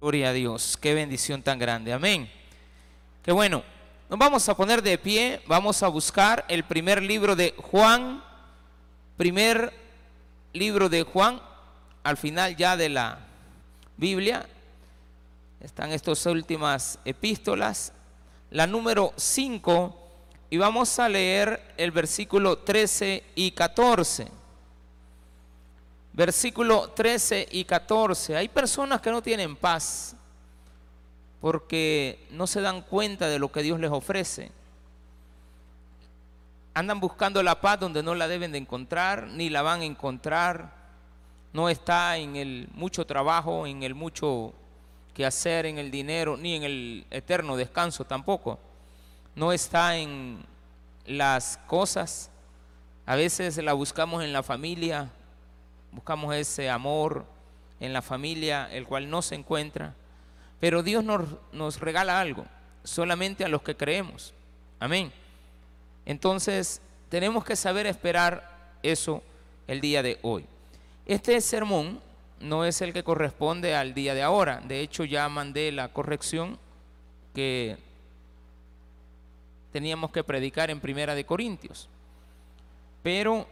Gloria a Dios, qué bendición tan grande, amén. Qué bueno, nos vamos a poner de pie, vamos a buscar el primer libro de Juan, primer libro de Juan, al final ya de la Biblia, están estas últimas epístolas, la número 5, y vamos a leer el versículo 13 y 14 versículo 13 y 14. Hay personas que no tienen paz porque no se dan cuenta de lo que Dios les ofrece. Andan buscando la paz donde no la deben de encontrar, ni la van a encontrar. No está en el mucho trabajo, en el mucho que hacer, en el dinero, ni en el eterno descanso tampoco. No está en las cosas. A veces la buscamos en la familia, buscamos ese amor en la familia, el cual no se encuentra. Pero Dios nos, regala algo, solamente a los que creemos. Amén. Entonces, tenemos que saber esperar eso el día de hoy. Este sermón no es el que corresponde al día de ahora. De hecho, ya mandé la corrección que teníamos que predicar en Primera de Corintios. Pero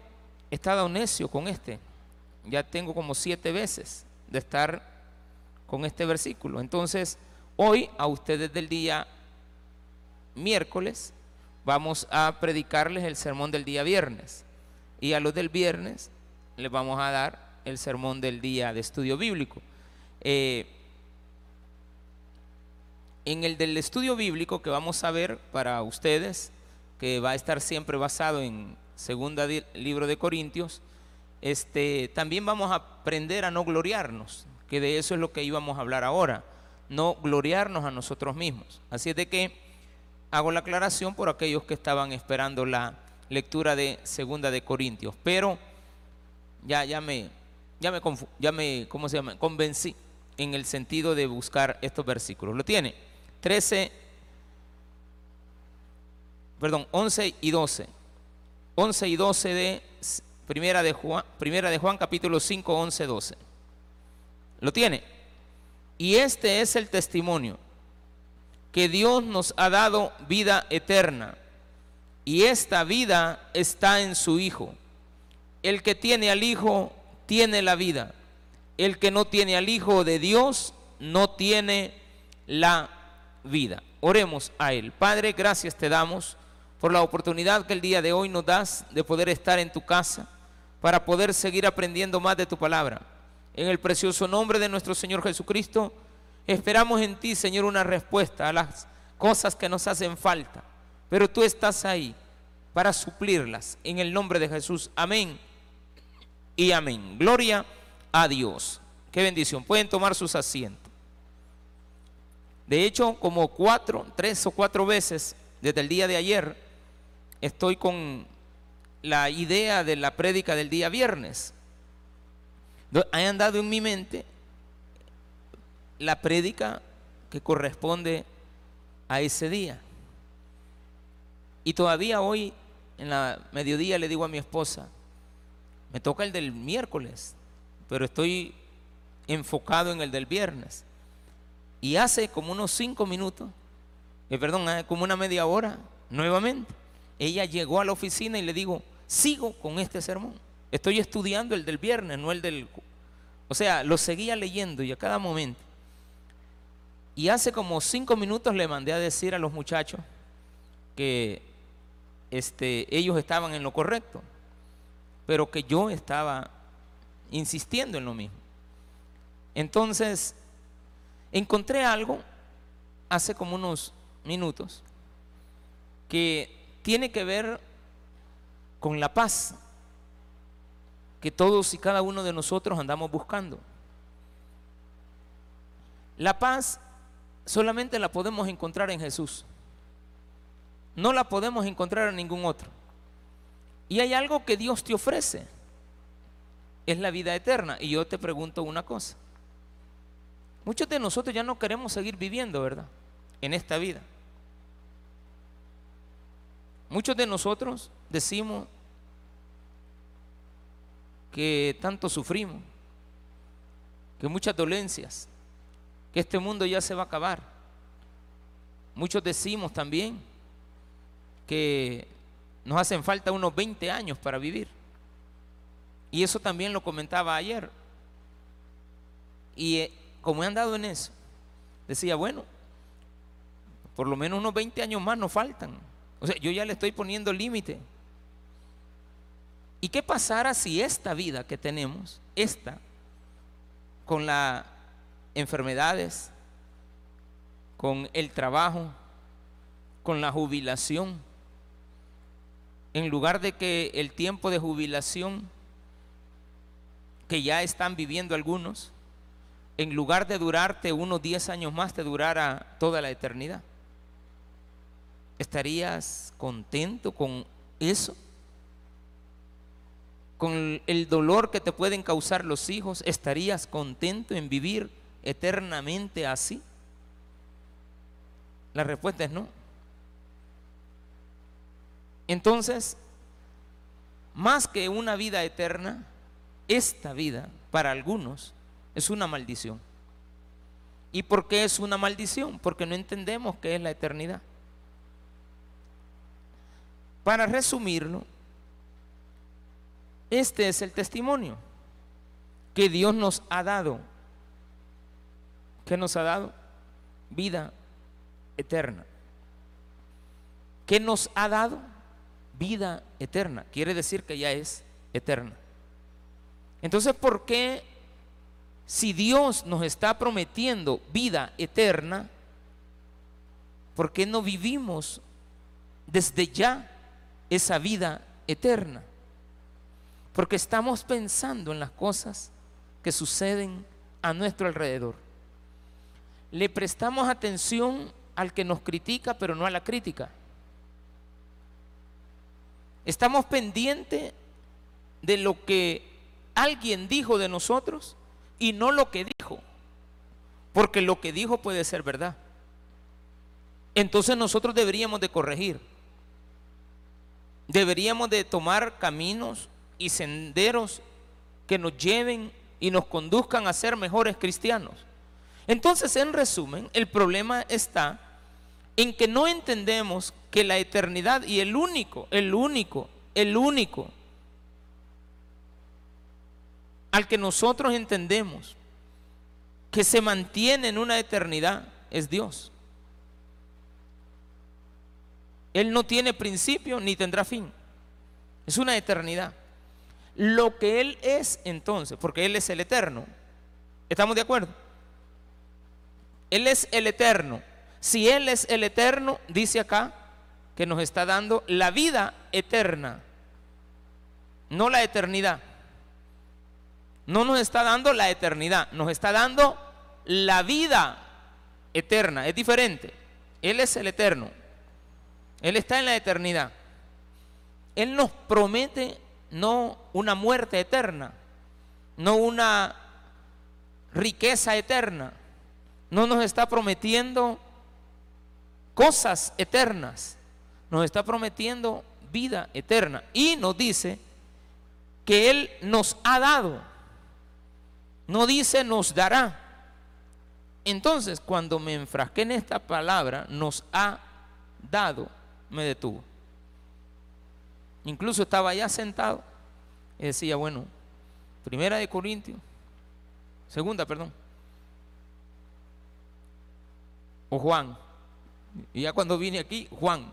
he estado necio con este ya tengo como siete veces de estar con este versículo. Entonces, hoy a ustedes del día miércoles vamos a predicarles el sermón del día viernes. Y a los del viernes les vamos a dar el sermón del día de estudio bíblico. Eh, en el del estudio bíblico que vamos a ver para ustedes, que va a estar siempre basado en segunda libro de Corintios, este, también vamos a aprender a no gloriarnos, que de eso es lo que íbamos a hablar ahora, no gloriarnos a nosotros mismos. Así es de que hago la aclaración por aquellos que estaban esperando la lectura de Segunda de Corintios, pero ya, ya me, ya me, ya me, ¿cómo se llama? Convencí en el sentido de buscar estos versículos. Lo tiene, 13, perdón, 11 y 12. 11 y 12 de Primera de Juan, primera de Juan capítulo 5, 11, 12. ¿Lo tiene? Y este es el testimonio, que Dios nos ha dado vida eterna, y esta vida está en su Hijo. El que tiene al Hijo tiene la vida. El que no tiene al Hijo de Dios no tiene la vida. Oremos a Él. Padre, gracias te damos por la oportunidad que el día de hoy nos das de poder estar en tu casa para poder seguir aprendiendo más de tu palabra. En el precioso nombre de nuestro Señor Jesucristo, esperamos en ti, Señor, una respuesta a las cosas que nos hacen falta. Pero tú estás ahí para suplirlas. En el nombre de Jesús. Amén y amén. Gloria a Dios. Qué bendición. Pueden tomar sus asientos. De hecho, como cuatro, tres o cuatro veces desde el día de ayer, estoy con la idea de la prédica del día viernes. Ha andado en mi mente la prédica que corresponde a ese día. Y todavía hoy, en la mediodía, le digo a mi esposa, me toca el del miércoles, pero estoy enfocado en el del viernes. Y hace como unos cinco minutos, eh, perdón, como una media hora, nuevamente, ella llegó a la oficina y le digo, sigo con este sermón. Estoy estudiando el del viernes, no el del... O sea, lo seguía leyendo y a cada momento. Y hace como cinco minutos le mandé a decir a los muchachos que este, ellos estaban en lo correcto, pero que yo estaba insistiendo en lo mismo. Entonces, encontré algo hace como unos minutos que tiene que ver con la paz que todos y cada uno de nosotros andamos buscando. La paz solamente la podemos encontrar en Jesús. No la podemos encontrar en ningún otro. Y hay algo que Dios te ofrece. Es la vida eterna. Y yo te pregunto una cosa. Muchos de nosotros ya no queremos seguir viviendo, ¿verdad? En esta vida. Muchos de nosotros decimos que tanto sufrimos, que muchas dolencias, que este mundo ya se va a acabar. Muchos decimos también que nos hacen falta unos 20 años para vivir. Y eso también lo comentaba ayer. Y eh, como he andado en eso, decía, bueno, por lo menos unos 20 años más nos faltan. O sea, yo ya le estoy poniendo límite. ¿Y qué pasara si esta vida que tenemos, esta, con las enfermedades, con el trabajo, con la jubilación, en lugar de que el tiempo de jubilación que ya están viviendo algunos, en lugar de durarte unos 10 años más, te durara toda la eternidad. ¿Estarías contento con eso? Con el dolor que te pueden causar los hijos, ¿estarías contento en vivir eternamente así? La respuesta es no. Entonces, más que una vida eterna, esta vida para algunos es una maldición. ¿Y por qué es una maldición? Porque no entendemos qué es la eternidad. Para resumirlo, este es el testimonio que Dios nos ha dado. ¿Qué nos ha dado? Vida eterna. ¿Qué nos ha dado? Vida eterna. Quiere decir que ya es eterna. Entonces, ¿por qué si Dios nos está prometiendo vida eterna, por qué no vivimos desde ya esa vida eterna? Porque estamos pensando en las cosas que suceden a nuestro alrededor. Le prestamos atención al que nos critica, pero no a la crítica. Estamos pendientes de lo que alguien dijo de nosotros y no lo que dijo. Porque lo que dijo puede ser verdad. Entonces nosotros deberíamos de corregir. Deberíamos de tomar caminos y senderos que nos lleven y nos conduzcan a ser mejores cristianos. Entonces, en resumen, el problema está en que no entendemos que la eternidad y el único, el único, el único al que nosotros entendemos que se mantiene en una eternidad es Dios. Él no tiene principio ni tendrá fin. Es una eternidad. Lo que Él es entonces, porque Él es el eterno. ¿Estamos de acuerdo? Él es el eterno. Si Él es el eterno, dice acá que nos está dando la vida eterna, no la eternidad. No nos está dando la eternidad, nos está dando la vida eterna. Es diferente. Él es el eterno. Él está en la eternidad. Él nos promete no una muerte eterna, no una riqueza eterna. No nos está prometiendo cosas eternas. Nos está prometiendo vida eterna. Y nos dice que Él nos ha dado no dice nos dará. Entonces, cuando me enfrasqué en esta palabra, nos ha dado, me detuvo. Incluso estaba ya sentado y decía, bueno, primera de Corintios, segunda, perdón, o Juan. Y ya cuando vine aquí, Juan.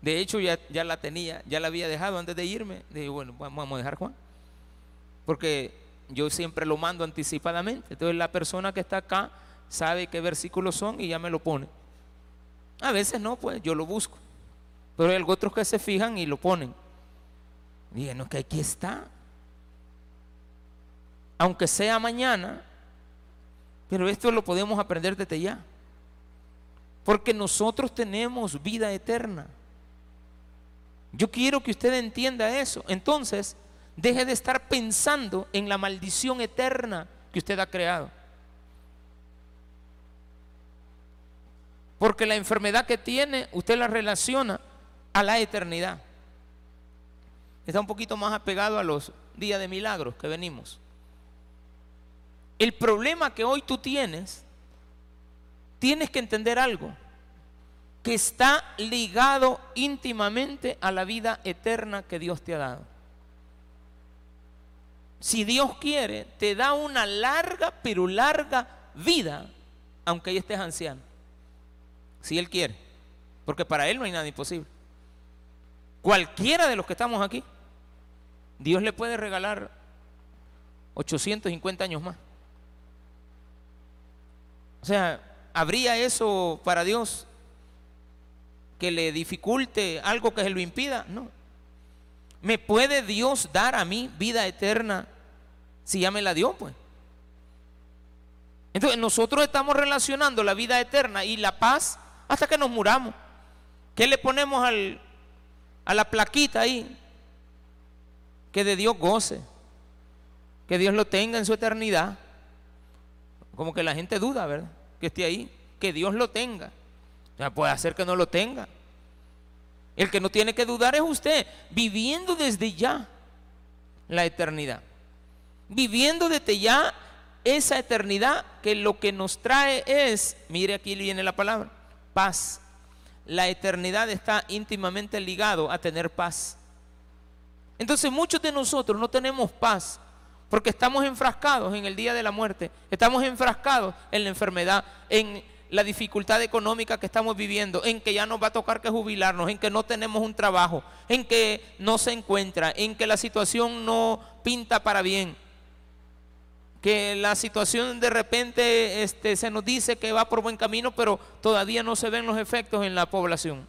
De hecho, ya, ya la tenía, ya la había dejado antes de irme. Dije, bueno, vamos a dejar Juan. Porque yo siempre lo mando anticipadamente. Entonces la persona que está acá sabe qué versículos son y ya me lo pone. A veces no, pues yo lo busco. Pero hay otros que se fijan y lo ponen. Y no, que aquí está. Aunque sea mañana, pero esto lo podemos aprender desde ya. Porque nosotros tenemos vida eterna. Yo quiero que usted entienda eso. Entonces, Deje de estar pensando en la maldición eterna que usted ha creado. Porque la enfermedad que tiene, usted la relaciona a la eternidad. Está un poquito más apegado a los días de milagros que venimos. El problema que hoy tú tienes tienes que entender algo, que está ligado íntimamente a la vida eterna que Dios te ha dado. Si Dios quiere, te da una larga, pero larga vida, aunque ya estés anciano. Si Él quiere, porque para Él no hay nada imposible. Cualquiera de los que estamos aquí, Dios le puede regalar 850 años más. O sea, ¿habría eso para Dios que le dificulte algo que se lo impida? No. ¿Me puede Dios dar a mí vida eterna si ya me la dio, pues? Entonces nosotros estamos relacionando la vida eterna y la paz hasta que nos muramos. ¿Qué le ponemos al, a la plaquita ahí? Que de Dios goce, que Dios lo tenga en su eternidad. Como que la gente duda, ¿verdad? Que esté ahí, que Dios lo tenga. Ya puede hacer que no lo tenga. El que no tiene que dudar es usted, viviendo desde ya la eternidad. Viviendo desde ya esa eternidad que lo que nos trae es, mire aquí viene la palabra, paz. La eternidad está íntimamente ligado a tener paz. Entonces muchos de nosotros no tenemos paz porque estamos enfrascados en el día de la muerte, estamos enfrascados en la enfermedad, en la dificultad económica que estamos viviendo, en que ya nos va a tocar que jubilarnos, en que no tenemos un trabajo, en que no se encuentra, en que la situación no pinta para bien, que la situación de repente este, se nos dice que va por buen camino, pero todavía no se ven los efectos en la población.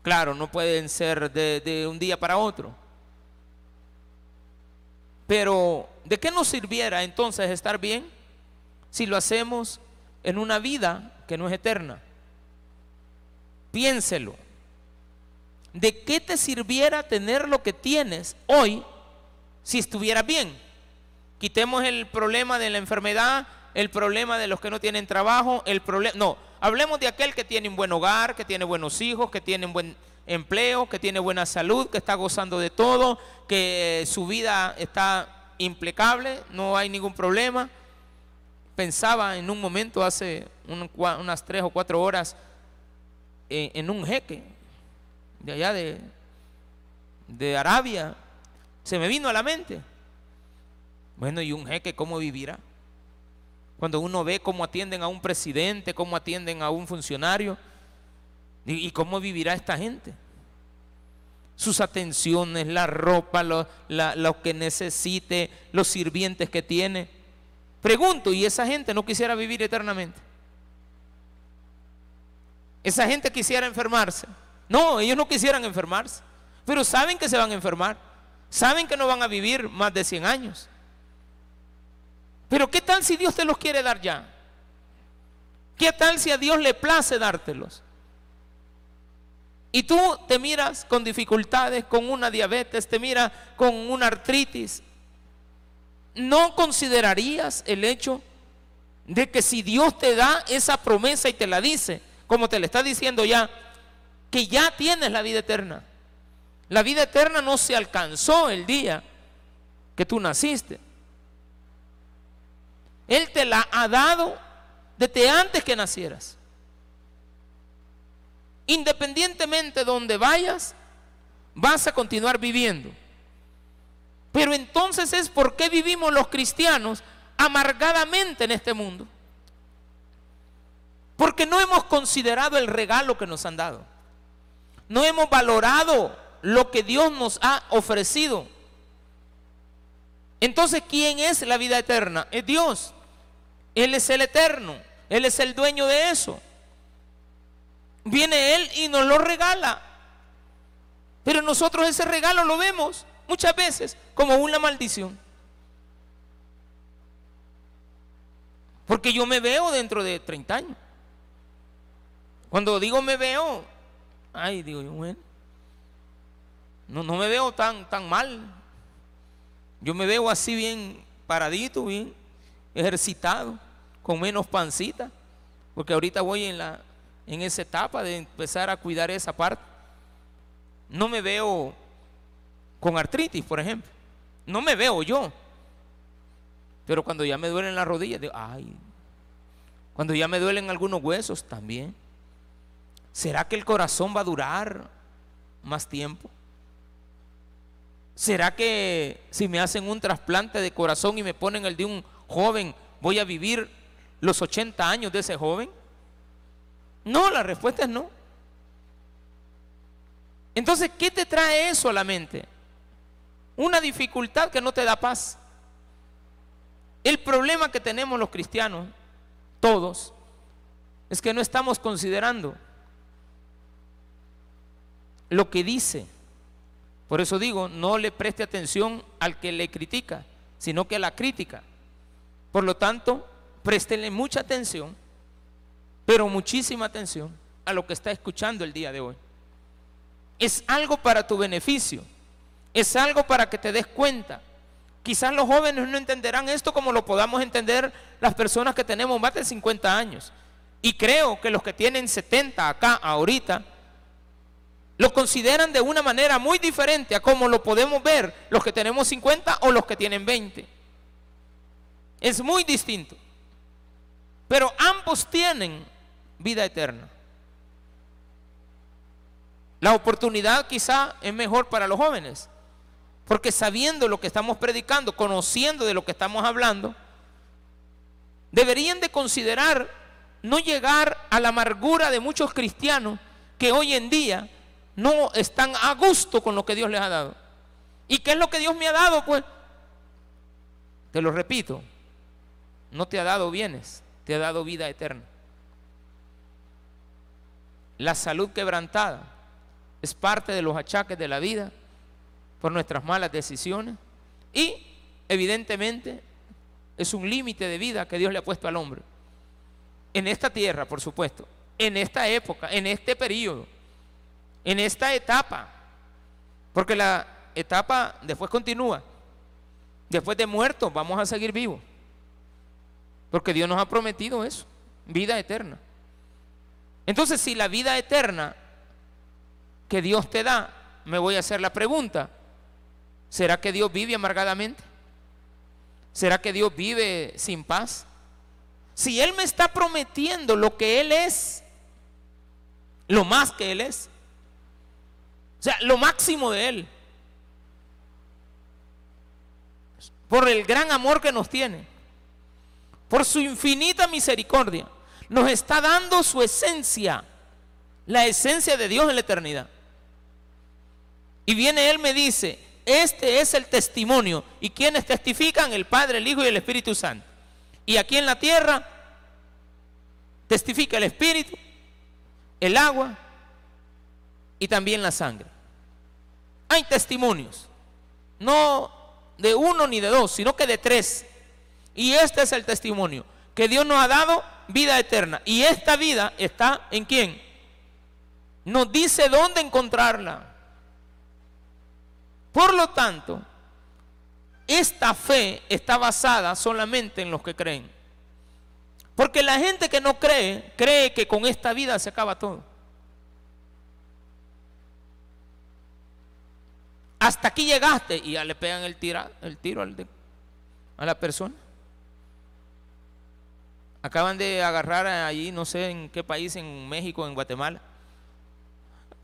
Claro, no pueden ser de, de un día para otro. Pero, ¿de qué nos sirviera entonces estar bien si lo hacemos en una vida que no es eterna? Piénselo. ¿De qué te sirviera tener lo que tienes hoy si estuvieras bien? Quitemos el problema de la enfermedad, el problema de los que no tienen trabajo, el problema... No, hablemos de aquel que tiene un buen hogar, que tiene buenos hijos, que tiene un buen empleo, que tiene buena salud, que está gozando de todo, que su vida está impecable, no hay ningún problema. Pensaba en un momento hace unas tres o cuatro horas en, un jeque de allá de Arabia. Se me vino a la mente. Bueno, ¿y un jeque cómo vivirá? Cuando uno ve cómo atienden a un presidente, cómo atienden a un funcionario, ¿Y cómo vivirá esta gente? Sus atenciones, la ropa, lo, que necesite, los sirvientes que tiene. Pregunto, ¿y esa gente no quisiera vivir eternamente? Esa gente quisiera enfermarse. No, ellos no quisieran enfermarse, pero saben que se van a enfermar. Saben que no van a vivir más de 100 años. Pero ¿qué tal si Dios te los quiere dar ya? ¿Qué tal si a Dios le place dártelos? Y tú te miras con dificultades, con una diabetes, te miras con una artritis. ¿No considerarías el hecho de que si Dios te da esa promesa y te la dice, como te la está diciendo ya, que ya tienes la vida eterna? La vida eterna no se alcanzó el día que tú naciste. Él te la ha dado desde antes que nacieras. Independientemente de donde vayas, vas a continuar viviendo. Pero entonces es por qué vivimos los cristianos amargadamente en este mundo. Porque no hemos considerado el regalo que nos han dado. No hemos valorado lo que Dios nos ha ofrecido. Entonces, ¿quién es la vida eterna? Es Dios. Él es el eterno. Él es el dueño de eso. Viene Él y nos lo regala. Pero nosotros ese regalo lo vemos muchas veces como una maldición. Porque yo me veo dentro de 30 años. Cuando digo me veo, ay, digo yo, bueno, no, no me veo tan, tan mal. Yo me veo así bien paradito, bien ejercitado, con menos pancita, porque ahorita voy en la en esa etapa de empezar a cuidar esa parte. No me veo con artritis, por ejemplo. No me veo yo. Pero cuando ya me duelen las rodillas, digo, ay, Cuando ya me duelen algunos huesos también. ¿Será que el corazón va a durar más tiempo? ¿Será que si me hacen un trasplante de corazón y me ponen el de un joven, voy a vivir los 80 años de ese joven? No, la respuesta es no. Entonces, ¿qué te trae eso a la mente? Una dificultad que no te da paz. El problema que tenemos los cristianos, todos, es que no estamos considerando lo que dice. Por eso digo, no le preste atención al que le critica, sino que a la crítica. Por lo tanto, préstele mucha atención, pero muchísima atención a lo que está escuchando el día de hoy. Es algo para tu beneficio, es algo para que te des cuenta. Quizás los jóvenes no entenderán esto como lo podamos entender las personas que tenemos más de 50 años. Y creo que los que tienen 70 acá, ahorita, lo consideran de una manera muy diferente a como lo podemos ver los que tenemos 50 o los que tienen 20. Es muy distinto. Pero ambos tienen vida eterna. La oportunidad quizá es mejor para los jóvenes, porque sabiendo lo que estamos predicando, conociendo de lo que estamos hablando, deberían de considerar no llegar a la amargura de muchos cristianos que hoy en día no están a gusto con lo que Dios les ha dado. ¿Y qué es lo que Dios me ha dado? Pues, te lo repito, no te ha dado bienes, te ha dado vida eterna. La salud quebrantada, es parte de los achaques de la vida por nuestras malas decisiones y evidentemente es un límite de vida que Dios le ha puesto al hombre. En esta tierra, por supuesto, en esta época, en este periodo, en esta etapa, porque la etapa después continúa. Después de muertos vamos a seguir vivos. Porque Dios nos ha prometido eso, vida eterna. Entonces, si la vida eterna que Dios te da, me voy a hacer la pregunta, ¿será que Dios vive amargadamente? ¿Será que Dios vive sin paz? Si Él me está prometiendo lo que Él es, lo más que Él es, o sea, lo máximo de Él, por el gran amor que nos tiene, por su infinita misericordia, nos está dando su esencia, la esencia de Dios en la eternidad. Y viene Él me dice, este es el testimonio. ¿Y quienes testifican? El Padre, el Hijo y el Espíritu Santo. Y aquí en la tierra testifica el Espíritu, el agua y también la sangre. Hay testimonios, no de uno ni de dos, sino que de tres. Y este es el testimonio, que Dios nos ha dado vida eterna. Y esta vida está en quién? Nos dice dónde encontrarla. Por lo tanto, esta fe está basada solamente en los que creen. Porque la gente que no cree, cree que con esta vida se acaba todo. Hasta aquí llegaste y ya le pegan el, tiro a la persona. Acaban de agarrar allí, no sé en qué país, en México, en Guatemala,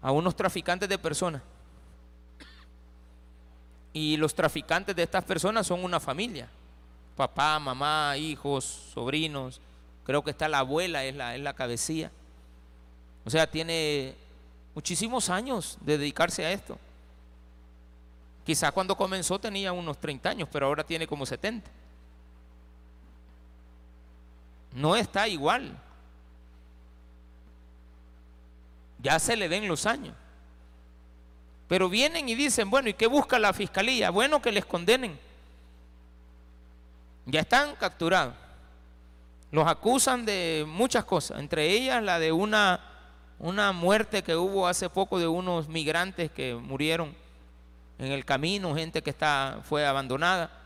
a unos traficantes de personas. Y los traficantes de estas personas son una familia. Papá, mamá, hijos, sobrinos. Creo que está la abuela, es la, es la cabecilla. O sea, tiene muchísimos años de dedicarse a esto. Quizás cuando comenzó tenía unos 30 años, pero ahora tiene como 70. No está igual. Ya se le ven los años. Pero vienen y dicen, bueno, ¿y qué busca la fiscalía? Bueno, que les condenen. Ya están capturados. Los acusan de muchas cosas, entre ellas la de una, una muerte que hubo hace poco de unos migrantes que murieron en el camino, gente que está, fue abandonada.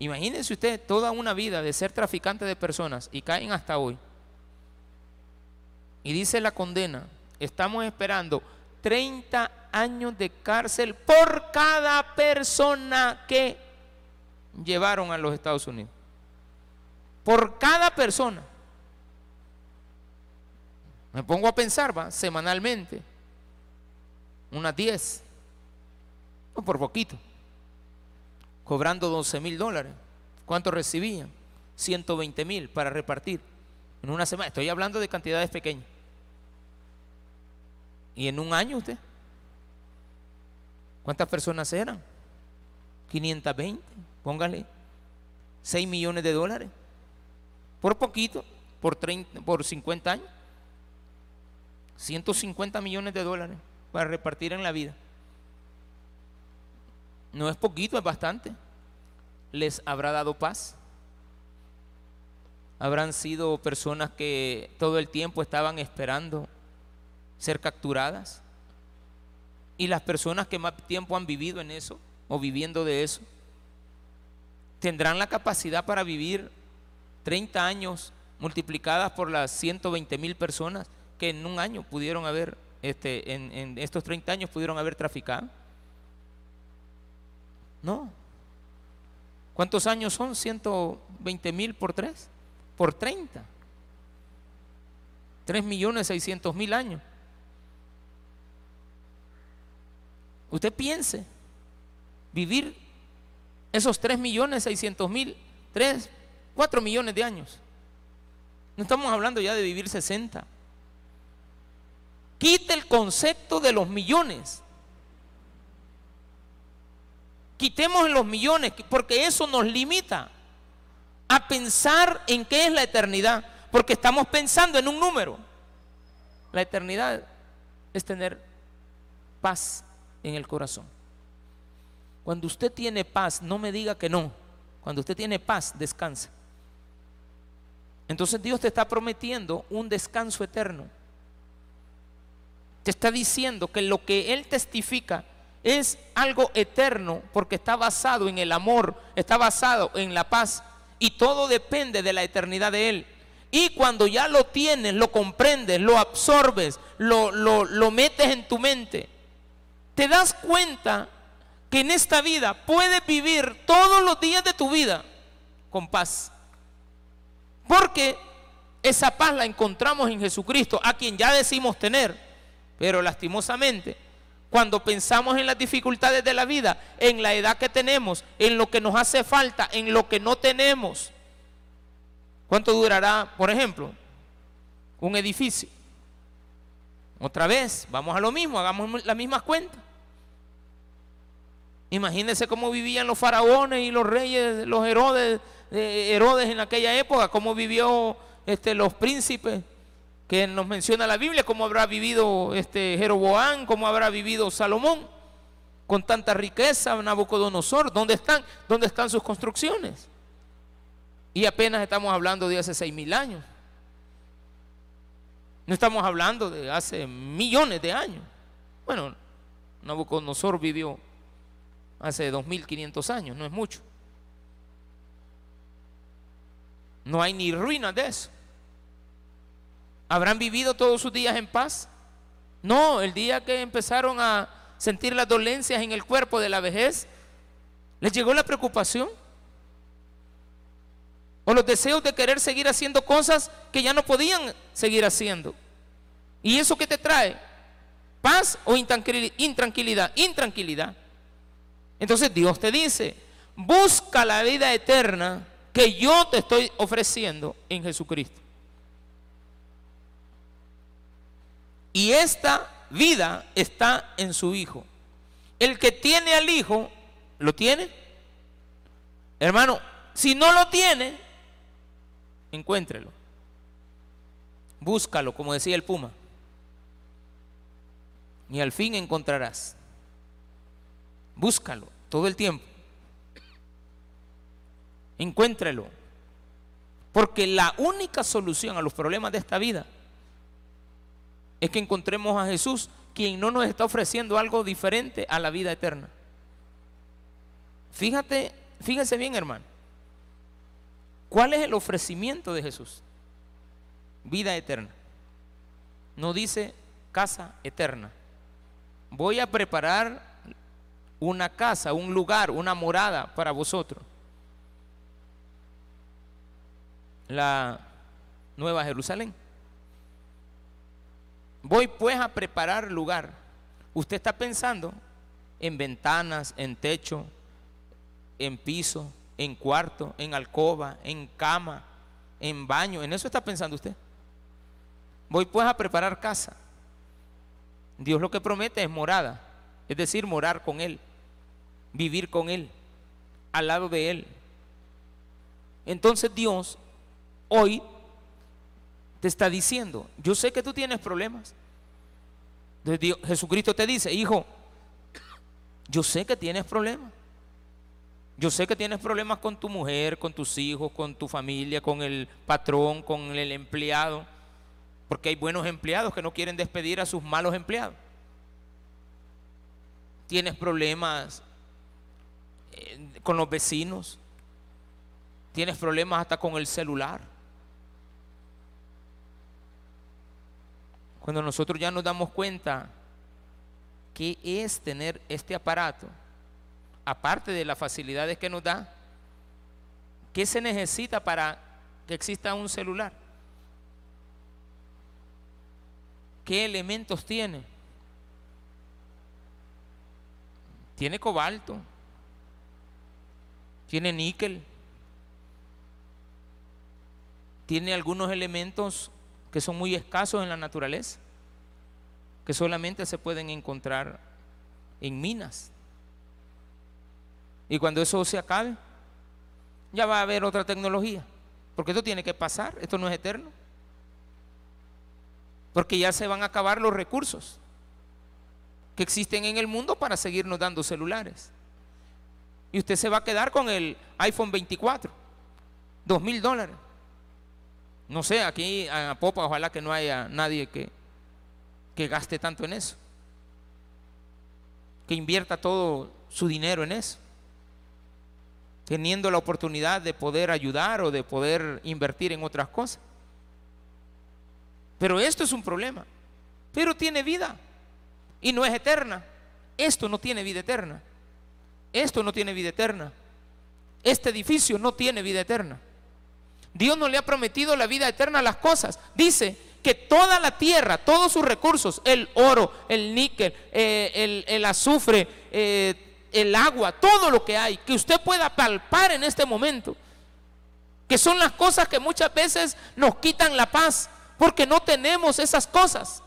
Imagínense usted toda una vida de ser traficante de personas y caen hasta hoy. Y dice la condena, estamos esperando 30 años de cárcel por cada persona que llevaron a los Estados Unidos. Por cada persona. Me pongo a pensar, va, semanalmente, unas 10, o por poquito, cobrando 12 mil dólares. ¿Cuánto recibían? 120 mil para repartir en una semana. Estoy hablando de cantidades pequeñas. ¿Y en un año usted? ¿Cuántas personas eran? 520, póngale 6 millones de dólares. Por poquito, por, 30, por 50 años. 150 millones de dólares para repartir en la vida. No es poquito, es bastante. ¿Les habrá dado paz? ¿Habrán sido personas que todo el tiempo estaban esperando ser capturadas? ¿Y las personas que más tiempo han vivido en eso o viviendo de eso? ¿Tendrán la capacidad para vivir 30 años multiplicadas por las 120 mil personas que en un año pudieron haber, este, en, en estos 30 años pudieron haber traficado? No. ¿Cuántos años son? 120 mil por 3, por 30. 3 millones 600 mil años. Usted piense, vivir esos 3 millones 600 mil, 3, 4 millones de años. No estamos hablando ya de vivir 60. Quite el concepto de los millones. Quitemos los millones, porque eso nos limita a pensar en qué es la eternidad, porque estamos pensando en un número. La eternidad es tener paz en el corazón. Cuando usted tiene paz, no me diga que no. Cuando usted tiene paz, descansa. Entonces Dios te está prometiendo un descanso eterno. Te está diciendo que lo que Él testifica es algo eterno porque está basado en el amor, está basado en la paz y todo depende de la eternidad de Él. Y cuando ya lo tienes, lo comprendes, lo absorbes, lo, lo, metes en tu mente, te das cuenta que en esta vida puedes vivir todos los días de tu vida con paz. Porque esa paz la encontramos en Jesucristo, a quien ya decimos tener, pero lastimosamente cuando pensamos en las dificultades de la vida, en la edad que tenemos, en lo que nos hace falta, en lo que no tenemos. ¿Cuánto durará, por ejemplo, un edificio? Otra vez, vamos a lo mismo, hagamos las mismas cuentas. Imagínense cómo vivían los faraones y los reyes, los Herodes, eh, en aquella época, cómo vivió este, los príncipes que nos menciona la Biblia, cómo habrá vivido este Jeroboam, cómo habrá vivido Salomón, con tanta riqueza, Nabucodonosor, ¿dónde están? ¿Dónde están sus construcciones? Y apenas estamos hablando de hace seis mil años. No estamos hablando de hace millones de años. Bueno, Nabucodonosor vivió hace 2500 años, no es mucho. No hay ni ruinas de eso. ¿Habrán vivido todos sus días en paz? No, el día que empezaron a sentir las dolencias en el cuerpo de la vejez, les llegó la preocupación. O los deseos de querer seguir haciendo cosas que ya no podían seguir haciendo. ¿Y eso qué te trae? ¿Paz o intranquilidad? Intranquilidad. Entonces Dios te dice, busca la vida eterna que yo te estoy ofreciendo en Jesucristo. Y esta vida está en su Hijo. El que tiene al Hijo, ¿lo tiene? Hermano, si no lo tiene, encuéntrelo. Búscalo, como decía el Puma. Y al fin encontrarás. Búscalo todo el tiempo. Encuéntrelo. Porque la única solución a los problemas de esta vida es que encontremos a Jesús, quien no nos está ofreciendo algo diferente a la vida eterna. Fíjate, fíjense bien, hermano. ¿Cuál es el ofrecimiento de Jesús? Vida eterna. No dice casa eterna. Voy a preparar una casa, un lugar, una morada para vosotros. La Nueva Jerusalén. Voy pues a preparar lugar. Usted está pensando en ventanas, en techo, en piso, en cuarto, en alcoba, en cama, en baño. En eso está pensando usted. Voy pues a preparar casa. Dios lo que promete es morada, es decir, morar con Él, vivir con Él, al lado de Él. Entonces Dios hoy te está diciendo, yo sé que tú tienes problemas. Jesucristo te dice, hijo, yo sé que tienes problemas. Yo sé que tienes problemas con tu mujer, con tus hijos, con tu familia, con el patrón, con el empleado. Porque hay buenos empleados que no quieren despedir a sus malos empleados. Tienes problemas eh, con los vecinos. Tienes problemas hasta con el celular. Cuando nosotros ya nos damos cuenta que es tener este aparato, aparte de las facilidades que nos da, ¿qué se necesita para que exista un celular? ¿Qué elementos tiene? Tiene cobalto, tiene níquel, tiene algunos elementos que son muy escasos en la naturaleza, que solamente se pueden encontrar en minas. Y cuando eso se acabe, ya va a haber otra tecnología. Porque esto tiene que pasar, esto no es eterno. Porque ya se van a acabar los recursos que existen en el mundo para seguirnos dando celulares. Y usted se va a quedar con el iPhone 24, dos mil dólares. No sé, aquí a Popa ojalá que no haya nadie que, que gaste tanto en eso. Que invierta todo su dinero en eso teniendo la oportunidad de poder ayudar o de poder invertir en otras cosas. Pero esto es un problema. Pero tiene vida y no es eterna. Esto no tiene vida eterna. Esto no tiene vida eterna. Este edificio no tiene vida eterna. Dios no le ha prometido la vida eterna a las cosas. Dice que toda la tierra, todos sus recursos, el oro, el níquel, eh, el, azufre, eh, el agua, todo lo que hay, que usted pueda palpar en este momento, que son las cosas que muchas veces nos quitan la paz, porque no tenemos esas cosas.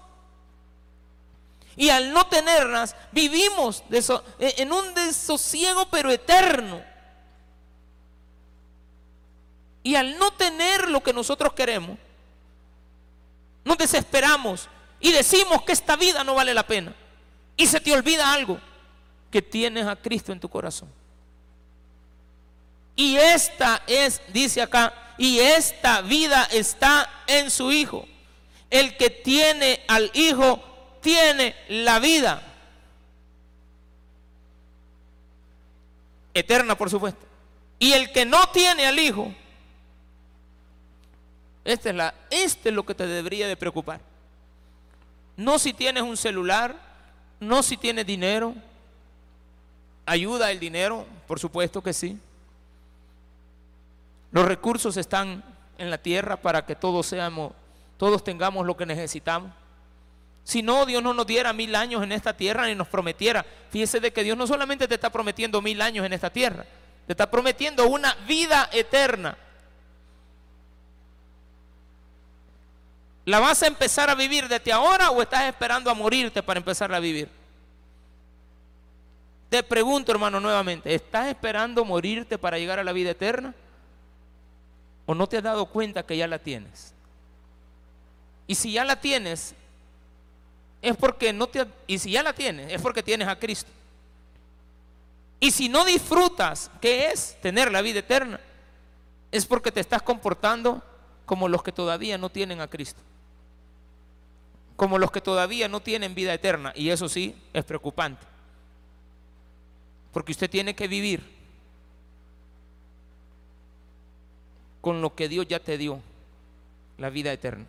Y al no tenerlas, vivimos en un desosiego pero eterno. Y al no tener lo que nosotros queremos, nos desesperamos y decimos que esta vida no vale la pena. Y se te olvida algo que tienes a Cristo en tu corazón. Y esta es, dice acá, y esta vida está en su Hijo. El que tiene al Hijo tiene la vida. Eterna, por supuesto. Y el que no tiene al Hijo, esta es la, este es lo que te debería de preocupar. No si tienes un celular, no si tienes dinero, ¿Ayuda el dinero? Por supuesto que sí. Los recursos están en la tierra para que todos seamos, todos tengamos lo que necesitamos. Si no, Dios no nos diera mil años en esta tierra ni nos prometiera. Fíjese de que Dios no solamente te está prometiendo mil años en esta tierra, te está prometiendo una vida eterna. ¿La vas a empezar a vivir desde ahora o estás esperando a morirte para empezar a vivir? Te pregunto, hermano, nuevamente, ¿estás esperando morirte para llegar a la vida eterna? ¿O no te has dado cuenta que ya la tienes? Y si ya la tienes, es porque no te y si ya la tienes, es porque tienes a Cristo. Y si no disfrutas, ¿qué es tener la vida eterna? Es porque te estás comportando como los que todavía no tienen a Cristo. Como los que todavía no tienen vida eterna. Y eso sí es preocupante. Porque usted tiene que vivir con lo que Dios ya te dio, la vida eterna.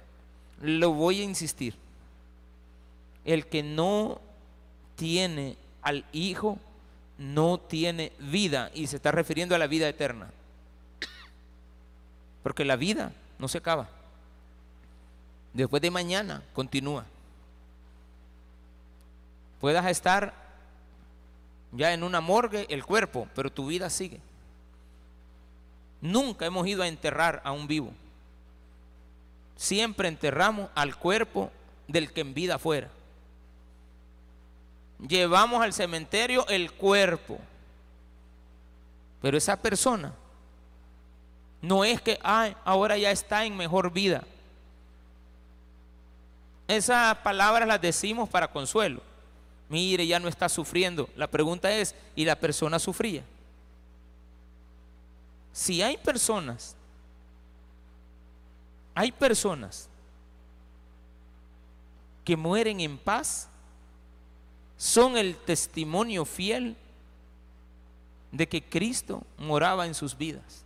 Lo voy a insistir. El que no tiene al Hijo no tiene vida y se está refiriendo a la vida eterna. Porque la vida no se acaba. Después de mañana continúa. puedas estar ya en una morgue el cuerpo, pero tu vida sigue. Nunca hemos ido a enterrar a un vivo. Siempre enterramos al cuerpo del que en vida fuera. Llevamos al cementerio el cuerpo. Pero esa persona no es que ay, ahora ya está en mejor vida. Esas palabras las decimos para consuelo. Mire, ya no está sufriendo. La pregunta es, ¿y la persona sufría? Si hay personas, hay personas que mueren en paz, son el testimonio fiel de que Cristo moraba en sus vidas.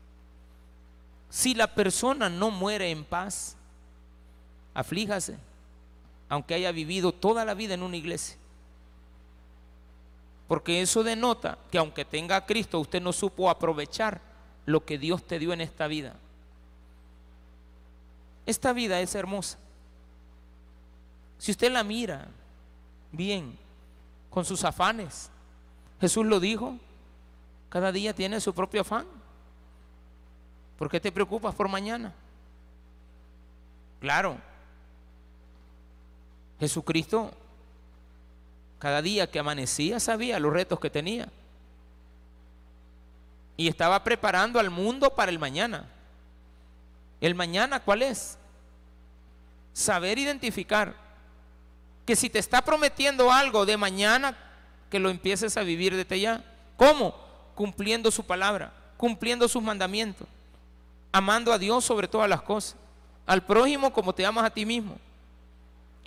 Si la persona no muere en paz, aflíjase, aunque haya vivido toda la vida en una iglesia. Porque eso denota que aunque tenga a Cristo, usted no supo aprovechar lo que Dios te dio en esta vida. Esta vida es hermosa. Si usted la mira bien, con sus afanes, Jesús lo dijo, cada día tiene su propio afán. ¿Por qué te preocupas por mañana? Claro, Jesucristo cada día que amanecía sabía los retos que tenía. Y estaba preparando al mundo para el mañana. ¿El mañana cuál es? Saber identificar que si te está prometiendo algo de mañana, que lo empieces a vivir desde ya. ¿Cómo? Cumpliendo su palabra, cumpliendo sus mandamientos, amando a Dios sobre todas las cosas, al prójimo como te amas a ti mismo.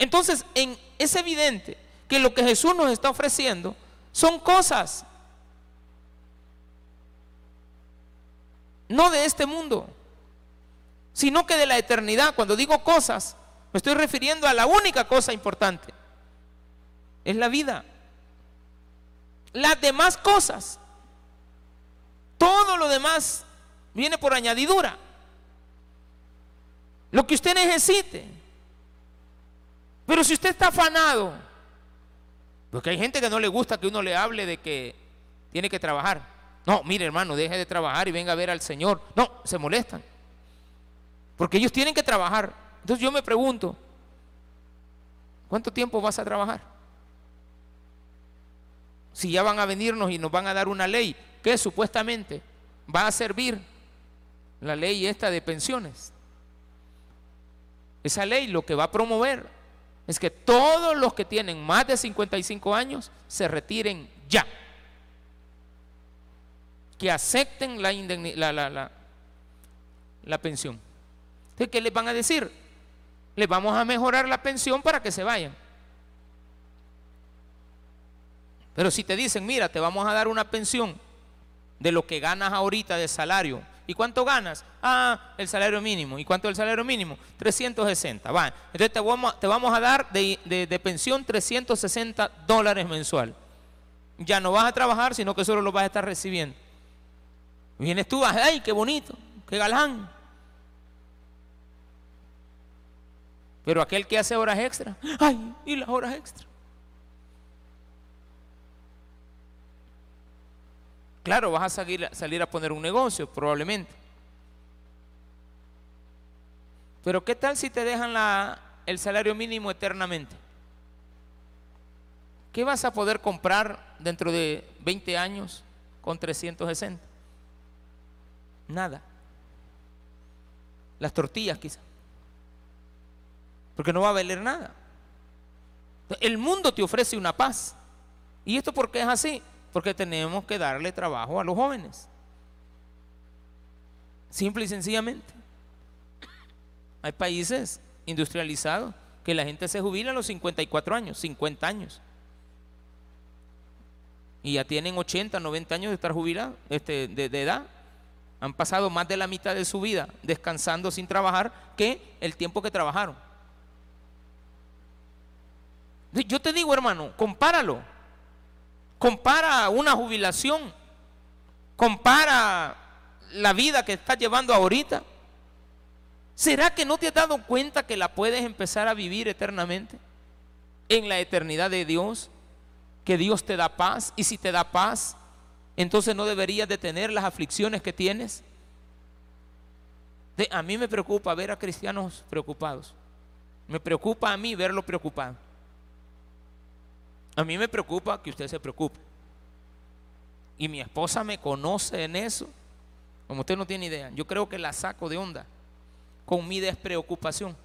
Entonces, en, es evidente que lo que Jesús nos está ofreciendo son cosas, no de este mundo, sino que de la eternidad. Cuando digo cosas, me estoy refiriendo a la única cosa importante, es la vida. Las demás cosas, todo lo demás viene por añadidura. Lo que usted necesite. Pero si usted está afanado, porque hay gente que no le gusta que uno le hable de que tiene que trabajar. No, mire hermano, deje de trabajar y venga a ver al Señor. No, se molestan. Porque ellos tienen que trabajar. Entonces yo me pregunto, ¿cuánto tiempo vas a trabajar? Si ya van a venirnos y nos van a dar una ley que supuestamente va a servir la ley esta de pensiones. Esa ley lo que va a promover es que todos los que tienen más de 55 años se retiren ya. Que acepten la, la, la, pensión. Entonces, ¿qué les van a decir? Les vamos a mejorar la pensión para que se vayan. Pero si te dicen, mira, te vamos a dar una pensión de lo que ganas ahorita de salario ¿Y cuánto ganas? Ah, el salario mínimo. ¿Y cuánto es el salario mínimo? 360. Va. Entonces te vamos, a dar de, pensión 360 dólares mensual. Ya no vas a trabajar, sino que solo lo vas a estar recibiendo. Vienes tú, ay, qué bonito, qué galán. Pero aquel que hace horas extra, ay, y las horas extra. Claro, vas a salir, a poner un negocio, probablemente. Pero ¿qué tal si te dejan el salario mínimo eternamente? ¿Qué vas a poder comprar dentro de 20 años con 360? Nada. Las tortillas quizá. Porque no va a valer nada. El mundo te ofrece una paz. ¿Y esto por qué es así? Porque tenemos que darle trabajo a los jóvenes. Simple y sencillamente. Hay países industrializados que la gente se jubila a los 54 años, 50 años. Y ya tienen 80, 90 años de estar jubilados, este, de, de edad. Han pasado más de la mitad de su vida descansando sin trabajar que el tiempo que trabajaron. Yo te digo, hermano, compáralo. Compara una jubilación. Compara la vida que estás llevando ahorita. ¿Será que no te has dado cuenta que la puedes empezar a vivir eternamente? En la eternidad de Dios. que Dios te da paz y si te da paz, entonces no deberías de tener las aflicciones que tienes. a mí me preocupa ver a cristianos preocupados. Me preocupa a mí verlo preocupado. A mí me preocupa que usted se preocupe. Y mi esposa me conoce en eso. Como usted no tiene idea. Yo creo que la saco de onda con mi despreocupación.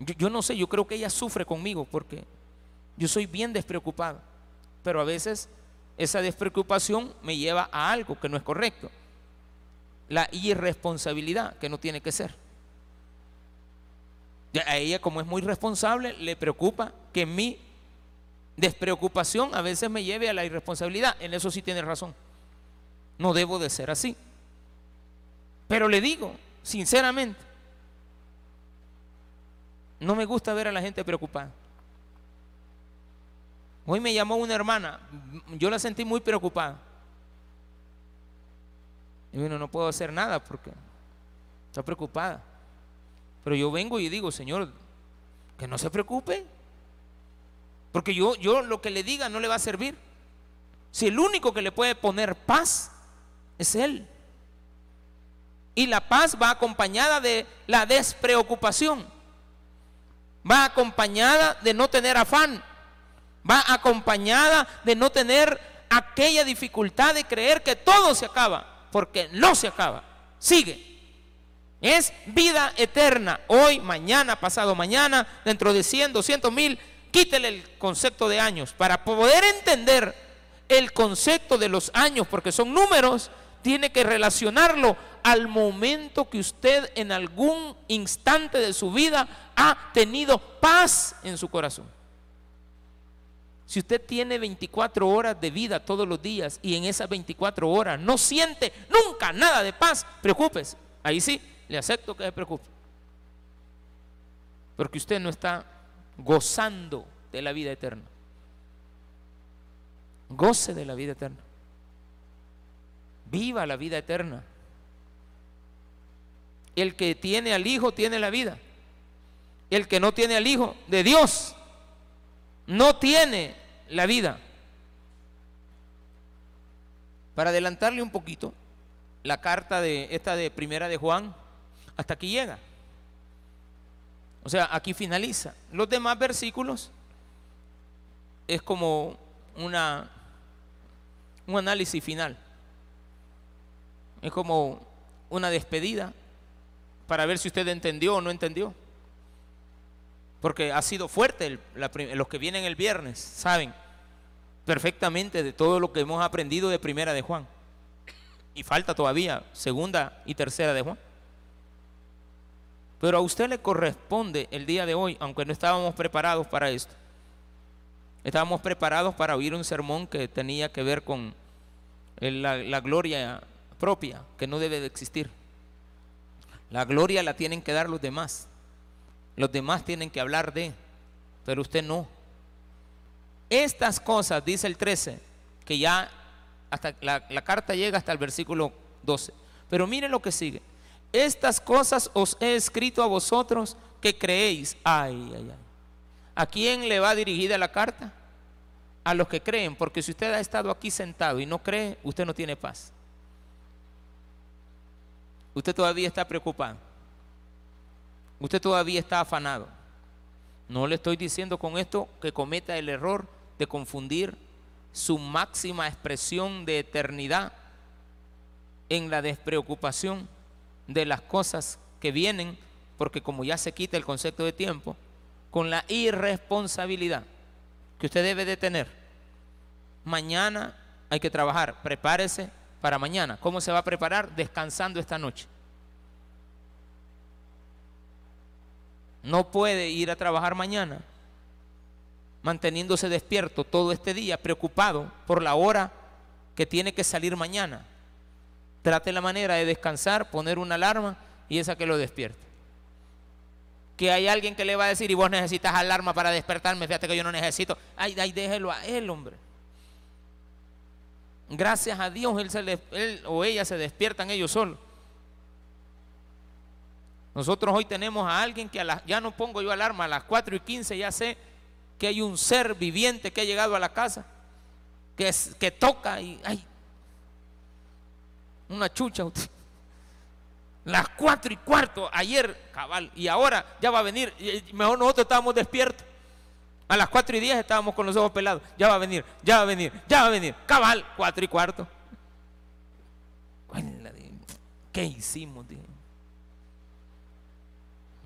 Yo, no sé, yo creo que ella sufre conmigo porque yo soy bien despreocupado. Pero a veces esa despreocupación me lleva a algo que no es correcto. La irresponsabilidad que no tiene que ser. A ella como es muy responsable, le preocupa que mi despreocupación a veces me lleve a la irresponsabilidad. En eso sí tiene razón. No debo de ser así. Pero le digo, sinceramente, no me gusta ver a la gente preocupada. Hoy me llamó una hermana, yo la sentí muy preocupada. Y bueno, no puedo hacer nada porque está preocupada. Pero yo vengo y digo, Señor, que no se preocupe. Porque yo, yo lo que le diga no le va a servir. Si el único que le puede poner paz es Él. Y la paz va acompañada de la despreocupación. Va acompañada de no tener afán. Va acompañada de no tener aquella dificultad de creer que todo se acaba. Porque no se acaba. Sigue. Es vida eterna. Hoy, mañana, pasado mañana, dentro de 100, 200 mil. Quítele el concepto de años. Para poder entender el concepto de los años, porque son números, tiene que relacionarlo al momento que usted en algún instante de su vida ha tenido paz en su corazón. Si usted tiene 24 horas de vida todos los días y en esas 24 horas no siente nunca nada de paz, preocúpese. Ahí sí, le acepto que se preocupe. Porque usted no está gozando de la vida eterna. Goce de la vida eterna. Viva la vida eterna. El que tiene al Hijo tiene la vida. El que no tiene al Hijo de Dios no tiene la vida. Para adelantarle un poquito, la carta de esta de primera de Juan hasta aquí llega. O sea, aquí finaliza. Los demás versículos es como una un análisis final. Es como una despedida para ver si usted entendió o no entendió. Porque ha sido fuerte, los que vienen el viernes saben perfectamente de todo lo que hemos aprendido de primera de Juan. Y falta todavía segunda y tercera de Juan. Pero a usted le corresponde el día de hoy, aunque no estábamos preparados para esto. Estábamos preparados para oír un sermón que tenía que ver con la, la gloria propia que no debe de existir. La gloria la tienen que dar los demás. Los demás tienen que hablar de, pero usted no. Estas cosas, dice el 13, que ya hasta la carta llega hasta el versículo 12. Pero mire lo que sigue. Estas cosas os he escrito a vosotros que creéis. Ay, ay, ay. ¿A quién le va dirigida la carta? A los que creen, porque si usted ha estado aquí sentado y no cree, usted no tiene paz usted todavía está preocupado. Usted todavía está afanado. No le estoy diciendo con esto que cometa el error de confundir su máxima expresión de eternidad en la despreocupación de las cosas que vienen, porque como ya se quita el concepto de tiempo, con la irresponsabilidad que usted debe de tener. Mañana hay que trabajar, prepárese para mañana. ¿Cómo se va a preparar? Descansando esta noche. No puede ir a trabajar mañana manteniéndose despierto todo este día, preocupado por la hora que tiene que salir mañana. Trate la manera de descansar, poner una alarma y esa que lo despierte. Que hay alguien que le va a decir, y vos necesitas alarma para despertarme, fíjate que yo no necesito. Ay, ay, déjelo a él, hombre. Gracias a Dios, él, se él o ella se despiertan ellos solos. Nosotros hoy tenemos a alguien que ya no pongo yo alarma, a las 4 y 15 ya sé que hay un ser viviente que ha llegado a la casa, que, es, que toca y hay una chucha. Las cuatro y cuarto, ayer cabal, y ahora ya va a venir. Mejor nosotros estábamos despiertos. A las cuatro y diez estábamos con los ojos pelados. Ya va a venir, ya va a venir, ya va a venir. Cabal, cuatro y cuarto. ¿Qué hicimos?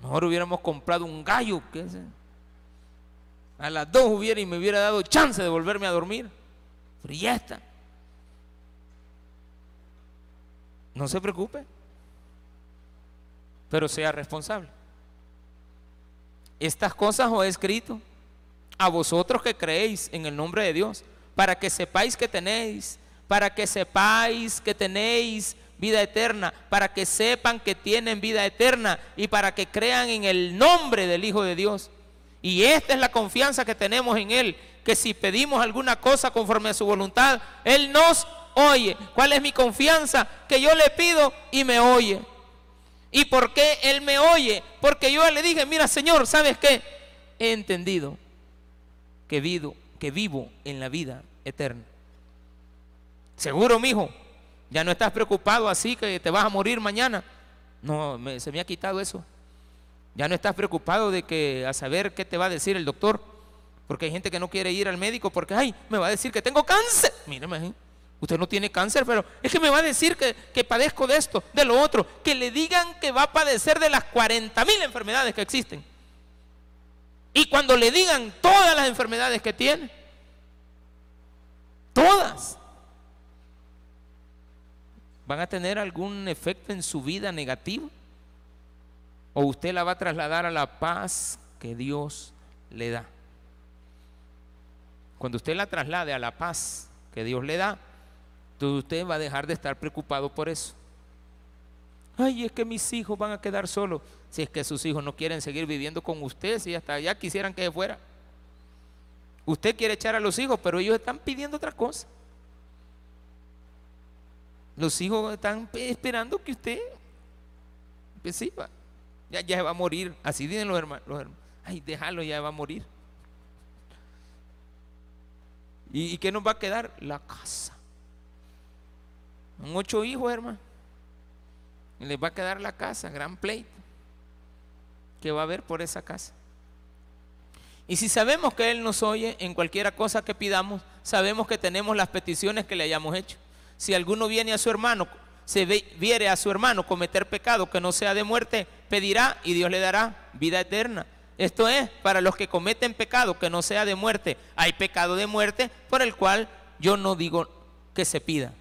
Mejor hubiéramos comprado un gallo. ¿qué A las dos hubiera y me hubiera dado chance de volverme a dormir. Pero está. No se preocupe pero sea responsable. Estas cosas os he escrito a vosotros que creéis en el nombre de Dios, para que sepáis que tenéis, para que sepáis que tenéis vida eterna, para que sepan que tienen vida eterna y para que crean en el nombre del Hijo de Dios. Y esta es la confianza que tenemos en Él, que si pedimos alguna cosa conforme a su voluntad, Él nos oye. ¿Cuál es mi confianza? Que yo le pido y me oye. ¿Y por qué Él me oye? Porque yo le dije, mira Señor, ¿sabes qué? He entendido que vivo, que vivo en la vida eterna. Seguro, mi hijo, ya no estás preocupado así que te vas a morir mañana. No, se me ha quitado eso. Ya no estás preocupado de que a saber qué te va a decir el doctor. Porque hay gente que no quiere ir al médico porque, ay, me va a decir que tengo cáncer. Míreme, Usted no tiene cáncer, pero es que me va a decir que, padezco de esto, de lo otro. Que le digan que va a padecer de las 40 mil enfermedades que existen. Y cuando le digan todas las enfermedades que tiene, todas, van a tener algún efecto en su vida negativo. O usted la va a trasladar a la paz que Dios le da. Cuando usted la traslade a la paz que Dios le da, entonces usted va a dejar de estar preocupado por eso. Ay, es que mis hijos van a quedar solos. Si es que sus hijos no quieren seguir viviendo con usted, si hasta allá quisieran que se fuera. Usted quiere echar a los hijos, pero ellos están pidiendo otra cosa. Los hijos están esperando que usted, pues sí, ya, ya va a morir. Así dicen los hermanos, los hermanos. Ay, déjalo, ya va a morir. ¿Y, ¿Y qué nos va a quedar? La casa. Son ocho hijos, hermano. Y les va a quedar la casa, gran pleito, que va a haber por esa casa. Y si sabemos que Él nos oye en cualquiera cosa que pidamos, sabemos que tenemos las peticiones que le hayamos hecho. Si alguno viene a su hermano, se viere a su hermano cometer pecado que no sea de muerte, pedirá y Dios le dará vida eterna. Esto es, para los que cometen pecado que no sea de muerte, hay pecado de muerte por el cual yo no digo que se pida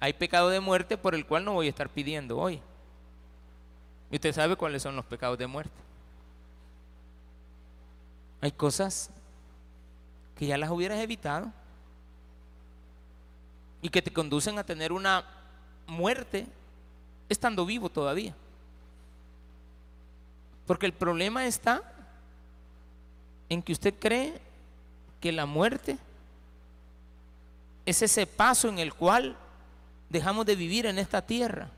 hay pecado de muerte por el cual no voy a estar pidiendo hoy. Y usted sabe cuáles son los pecados de muerte. Hay cosas que ya las hubieras evitado y que te conducen a tener una muerte estando vivo todavía. Porque el problema está en que usted cree que la muerte es ese paso en el cual dejamos de vivir en esta tierra.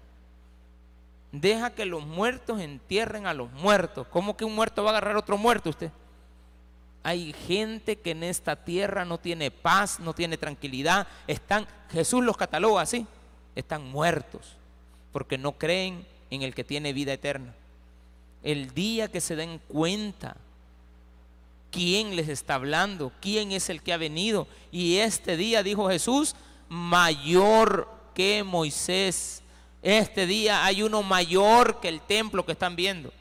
Deja que los muertos entierren a los muertos. ¿Cómo que un muerto va a agarrar otro muerto usted? Hay gente que en esta tierra no tiene paz, no tiene tranquilidad. Están, Jesús los cataloga así, están muertos porque no creen en el que tiene vida eterna. El día que se den cuenta quién les está hablando, quién es el que ha venido. Y este día, dijo Jesús, mayor que Moisés. Este día hay uno mayor que el templo que están viendo.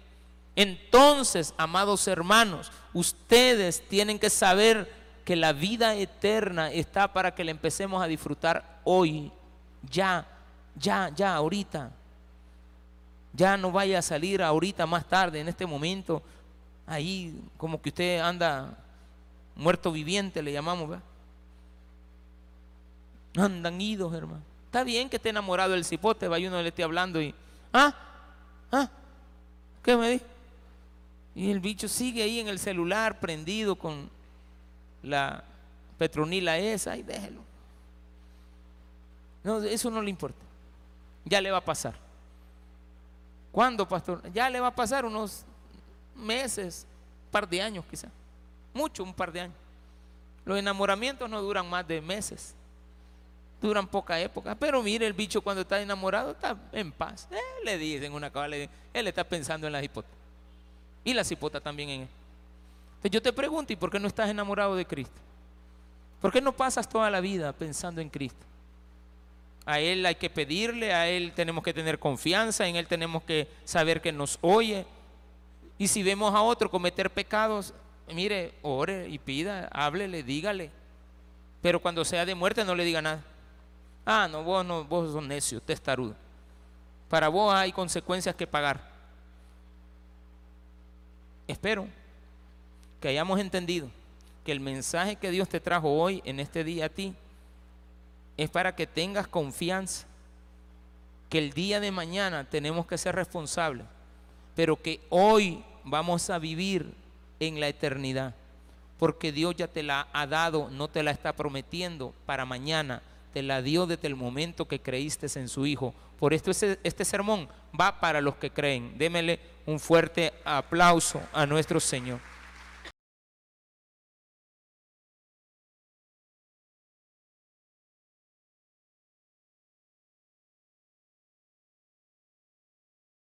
Entonces, amados hermanos, ustedes tienen que saber que la vida eterna está para que la empecemos a disfrutar hoy, ya, ya, ya, ahorita. Ya no vaya a salir ahorita más tarde, en este momento, ahí como que usted anda muerto viviente, le llamamos, ¿verdad? Andan idos, hermano. Está bien que esté enamorado del cipote, vaya uno le esté hablando y, ah, ah, ¿qué me di? Y el bicho sigue ahí en el celular prendido con la petronila esa y déjelo. No, eso no le importa. Ya le va a pasar. ¿Cuándo, pastor? Ya le va a pasar unos meses, un par de años quizá. mucho, un par de años. Los enamoramientos no duran más de meses, duran poca época. Pero mire, el bicho cuando está enamorado está en paz. Eh, le dicen una cosa, él está pensando en las hipotas. Y las hipotas también en él. Entonces yo te pregunto, ¿y por qué no estás enamorado de Cristo? ¿Por qué no pasas toda la vida pensando en Cristo? A Él hay que pedirle, a Él tenemos que tener confianza, en Él tenemos que saber que nos oye. Y si vemos a otro cometer pecados, mire, ore y pida, háblele, dígale. Pero cuando sea de muerte no le diga nada. Ah, no, vos no, vos sos necio, testarudo. Para vos hay consecuencias que pagar. Espero que hayamos entendido que el mensaje que Dios te trajo hoy en este día a ti es para que tengas confianza que el día de mañana tenemos que ser responsables, pero que hoy vamos a vivir en la eternidad, porque Dios ya te la ha dado, no te la está prometiendo para mañana, te la dio desde el momento que creíste en su Hijo. Por esto este, este sermón va para los que creen. Démele un fuerte aplauso a nuestro Señor.